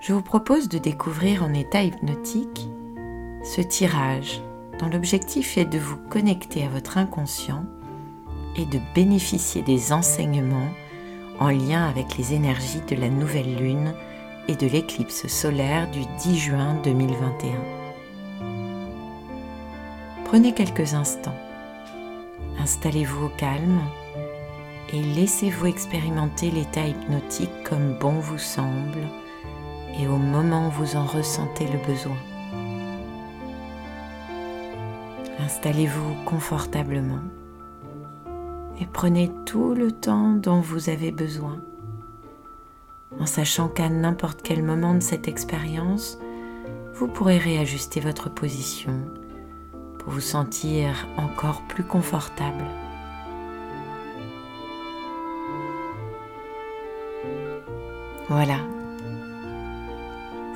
Je vous propose de découvrir en état hypnotique ce tirage dont l'objectif est de vous connecter à votre inconscient et de bénéficier des enseignements en lien avec les énergies de la nouvelle lune et de l'éclipse solaire du 10 juin 2021. Prenez quelques instants. Installez-vous au calme et laissez-vous expérimenter l'état hypnotique comme bon vous semble et au moment où vous en ressentez le besoin. Installez-vous confortablement et prenez tout le temps dont vous avez besoin, en sachant qu'à n'importe quel moment de cette expérience, vous pourrez réajuster votre position pour vous sentir encore plus confortable. Voilà.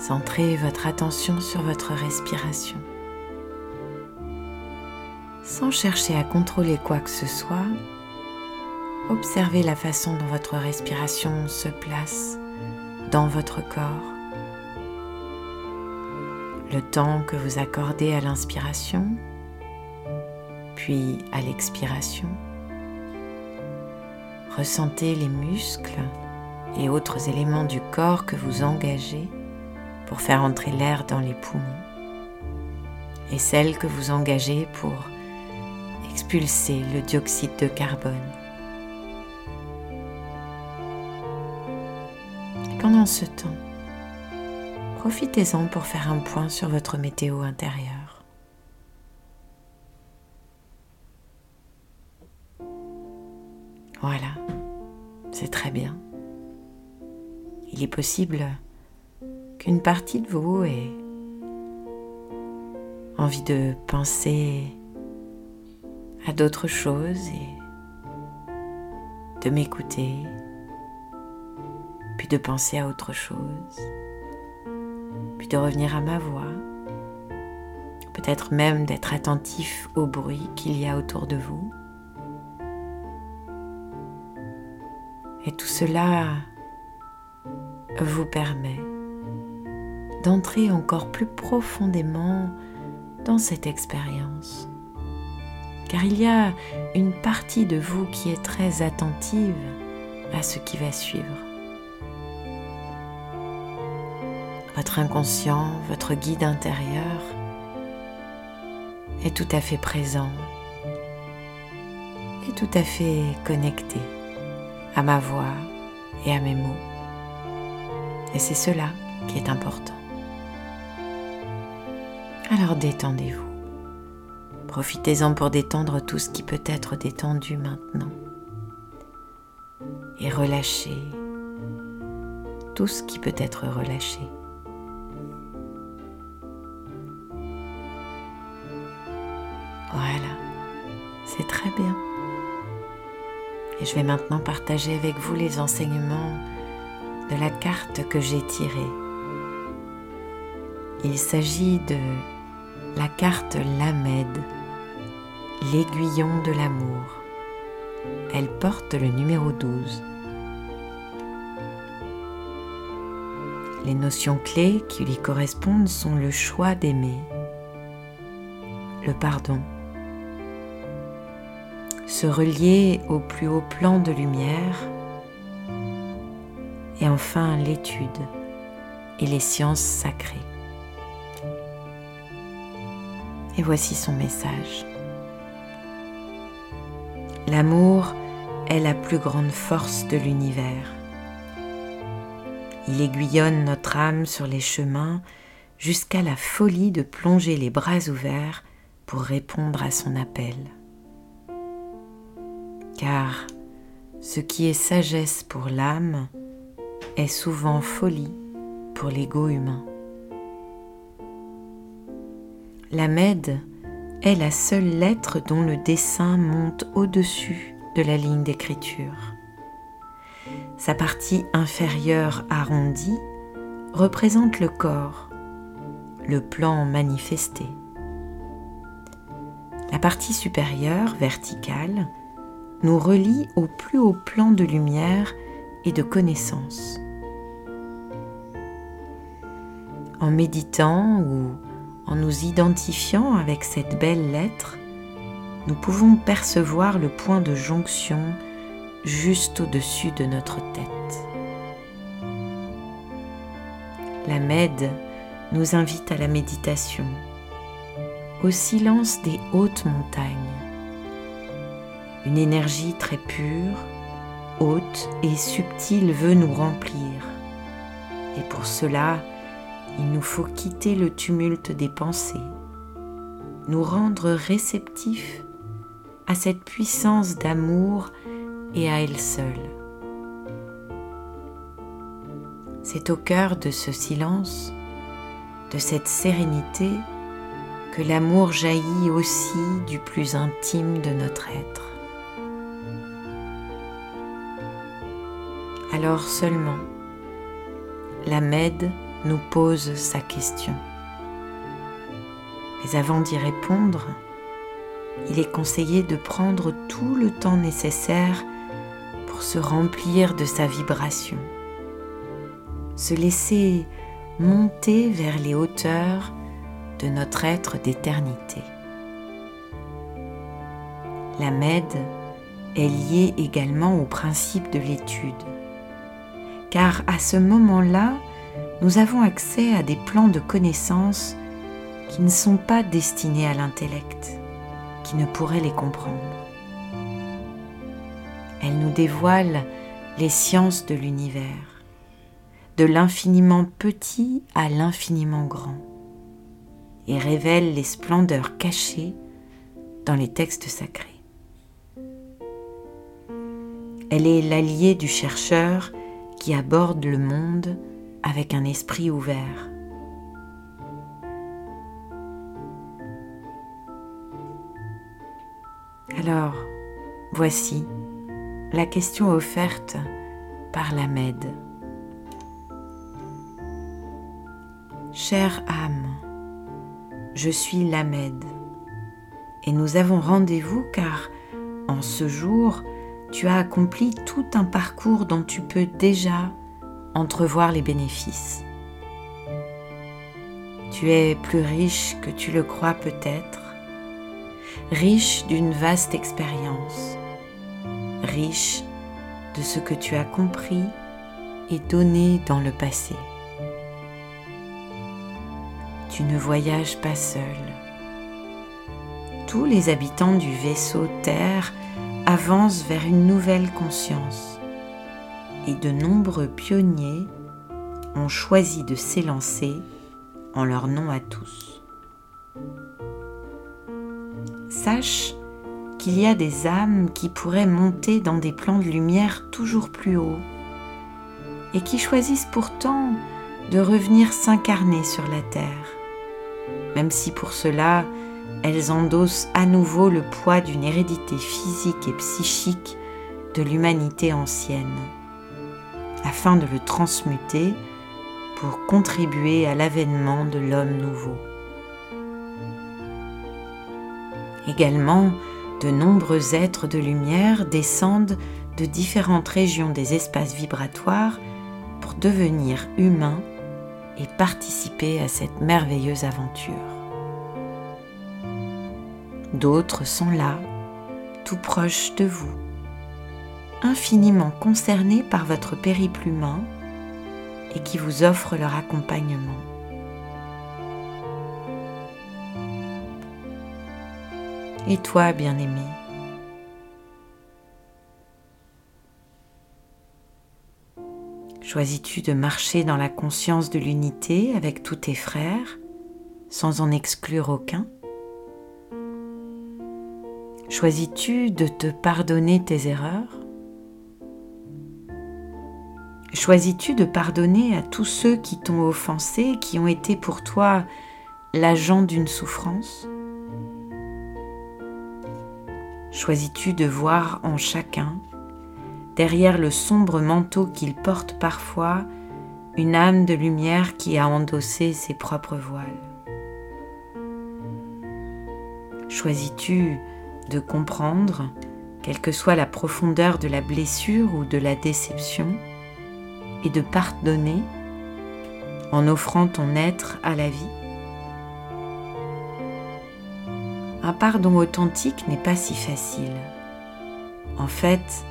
Centrez votre attention sur votre respiration. Sans chercher à contrôler quoi que ce soit, observez la façon dont votre respiration se place dans votre corps. Le temps que vous accordez à l'inspiration, puis à l'expiration. Ressentez les muscles et autres éléments du corps que vous engagez pour faire entrer l'air dans les poumons et celles que vous engagez pour expulser le dioxyde de carbone. pendant ce temps, profitez-en pour faire un point sur votre météo intérieure. Voilà, c'est très bien il est possible qu'une partie de vous ait envie de penser à d'autres choses et de m'écouter, puis de penser à autre chose, puis de revenir à ma voix, peut-être même d'être attentif au bruit qu'il y a autour de vous. Et tout cela vous permet d'entrer encore plus profondément dans cette expérience. Car il y a une partie de vous qui est très attentive à ce qui va suivre. Votre inconscient, votre guide intérieur est tout à fait présent et tout à fait connecté à ma voix et à mes mots. Et c'est cela qui est important. Alors détendez-vous. Profitez-en pour détendre tout ce qui peut être détendu maintenant. Et relâchez tout ce qui peut être relâché. Voilà, c'est très bien. Et je vais maintenant partager avec vous les enseignements de la carte que j'ai tirée. Il s'agit de la carte Lamed, l'aiguillon de l'amour. Elle porte le numéro 12. Les notions clés qui lui correspondent sont le choix d'aimer, le pardon, se relier au plus haut plan de lumière et enfin l'étude et les sciences sacrées. Et voici son message. L'amour est la plus grande force de l'univers. Il aiguillonne notre âme sur les chemins jusqu'à la folie de plonger les bras ouverts pour répondre à son appel. Car ce qui est sagesse pour l'âme est souvent folie pour l'ego humain. La Med est la seule lettre dont le dessin monte au-dessus de la ligne d'écriture. Sa partie inférieure arrondie représente le corps, le plan manifesté. La partie supérieure, verticale, nous relie au plus haut plan de lumière et de connaissance. En méditant ou en nous identifiant avec cette belle lettre, nous pouvons percevoir le point de jonction juste au-dessus de notre tête. La Med nous invite à la méditation, au silence des hautes montagnes. Une énergie très pure, haute et subtile veut nous remplir. Et pour cela, il nous faut quitter le tumulte des pensées, nous rendre réceptifs à cette puissance d'amour et à elle seule. C'est au cœur de ce silence, de cette sérénité, que l'amour jaillit aussi du plus intime de notre être. Alors seulement, la Med nous pose sa question. Mais avant d'y répondre, il est conseillé de prendre tout le temps nécessaire pour se remplir de sa vibration, se laisser monter vers les hauteurs de notre être d'éternité. La Med est liée également au principe de l'étude, car à ce moment-là, nous avons accès à des plans de connaissances qui ne sont pas destinés à l'intellect, qui ne pourrait les comprendre. Elle nous dévoile les sciences de l'univers, de l'infiniment petit à l'infiniment grand, et révèle les splendeurs cachées dans les textes sacrés. Elle est l'alliée du chercheur qui aborde le monde avec un esprit ouvert. Alors, voici la question offerte par la Med. Chère âme, je suis la Med et nous avons rendez-vous car en ce jour, tu as accompli tout un parcours dont tu peux déjà entrevoir les bénéfices. Tu es plus riche que tu le crois peut-être, riche d'une vaste expérience, riche de ce que tu as compris et donné dans le passé. Tu ne voyages pas seul. Tous les habitants du vaisseau Terre avancent vers une nouvelle conscience et de nombreux pionniers ont choisi de s'élancer en leur nom à tous. Sache qu'il y a des âmes qui pourraient monter dans des plans de lumière toujours plus hauts et qui choisissent pourtant de revenir s'incarner sur la terre, même si pour cela elles endossent à nouveau le poids d'une hérédité physique et psychique de l'humanité ancienne afin de le transmuter pour contribuer à l'avènement de l'homme nouveau. Également, de nombreux êtres de lumière descendent de différentes régions des espaces vibratoires pour devenir humains et participer à cette merveilleuse aventure. D'autres sont là, tout proches de vous, infiniment concernés par votre périple humain et qui vous offrent leur accompagnement. Et toi, bien-aimé, Choisis-tu de marcher dans la conscience de l'unité avec tous tes frères, sans en exclure aucun? Choisis-tu de te pardonner tes erreurs? Choisis-tu de pardonner à tous ceux qui t'ont offensé, qui ont été pour toi l'agent d'une souffrance? Choisis-tu de voir en chacun, derrière le sombre manteau qu'il porte parfois, une âme de lumière qui a endossé ses propres voiles? Choisis-tu de comprendre, quelle que soit la profondeur de la blessure ou de la déception, et de pardonner en offrant ton être à la vie Un pardon authentique n'est pas si facile. En fait,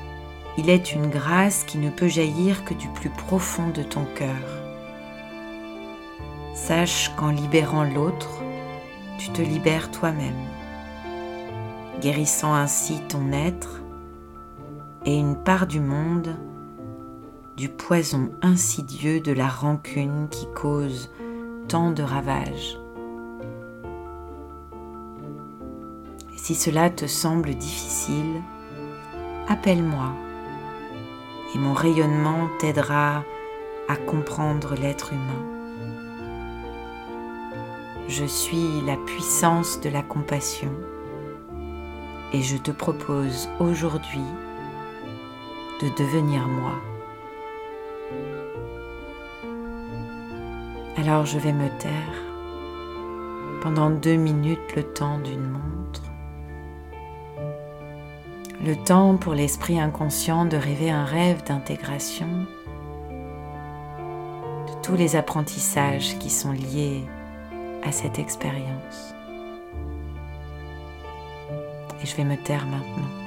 il est une grâce qui ne peut jaillir que du plus profond de ton cœur. Sache qu'en libérant l'autre, tu te libères toi-même, guérissant ainsi ton être et une part du monde du poison insidieux de la rancune qui cause tant de ravages. Si cela te semble difficile, appelle-moi et mon rayonnement t'aidera à comprendre l'être humain. Je suis la puissance de la compassion et je te propose aujourd'hui de devenir moi. Alors je vais me taire pendant deux minutes le temps d'une montre. Le temps pour l'esprit inconscient de rêver un rêve d'intégration de tous les apprentissages qui sont liés à cette expérience. Et je vais me taire maintenant.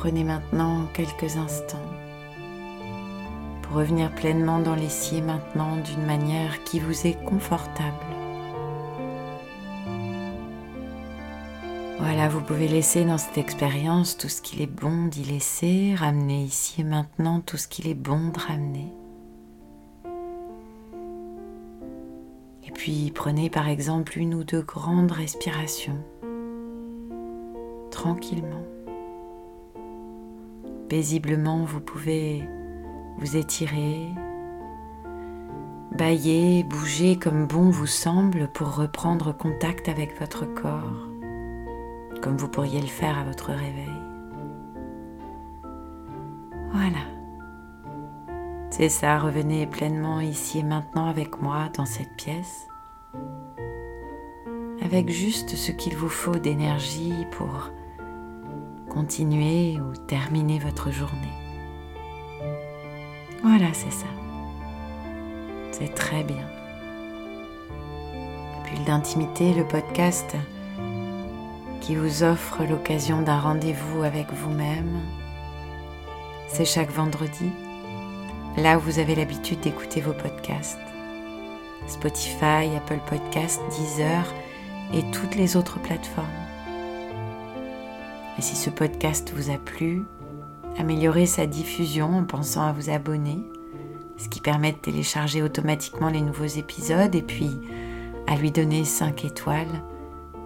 Prenez maintenant quelques instants pour revenir pleinement dans l'ici et maintenant d'une manière qui vous est confortable. Voilà, vous pouvez laisser dans cette expérience tout ce qu'il est bon d'y laisser, ramener ici et maintenant tout ce qu'il est bon de ramener. Et puis prenez par exemple une ou deux grandes respirations, tranquillement paisiblement, vous pouvez vous étirer, bailler, bouger comme bon vous semble pour reprendre contact avec votre corps, comme vous pourriez le faire à votre réveil. Voilà. C'est ça, revenez pleinement ici et maintenant avec moi dans cette pièce, avec juste ce qu'il vous faut d'énergie pour continuer ou terminer votre journée. Voilà, c'est ça. C'est très bien. Bulle d'intimité, le podcast qui vous offre l'occasion d'un rendez-vous avec vous-même. C'est chaque vendredi, là où vous avez l'habitude d'écouter vos podcasts. Spotify, Apple Podcasts, Deezer et toutes les autres plateformes. Et si ce podcast vous a plu, améliorez sa diffusion en pensant à vous abonner, ce qui permet de télécharger automatiquement les nouveaux épisodes et puis à lui donner 5 étoiles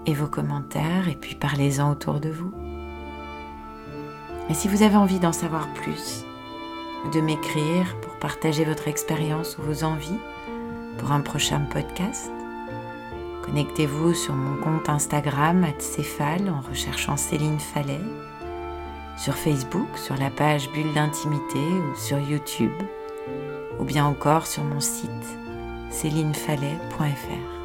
et vos commentaires et puis parlez-en autour de vous. Et si vous avez envie d'en savoir plus, de m'écrire pour partager votre expérience ou vos envies pour un prochain podcast, Connectez-vous sur mon compte Instagram Céphale en recherchant Céline Fallet, sur Facebook sur la page Bulle d'intimité ou sur YouTube, ou bien encore sur mon site célinefallet.fr.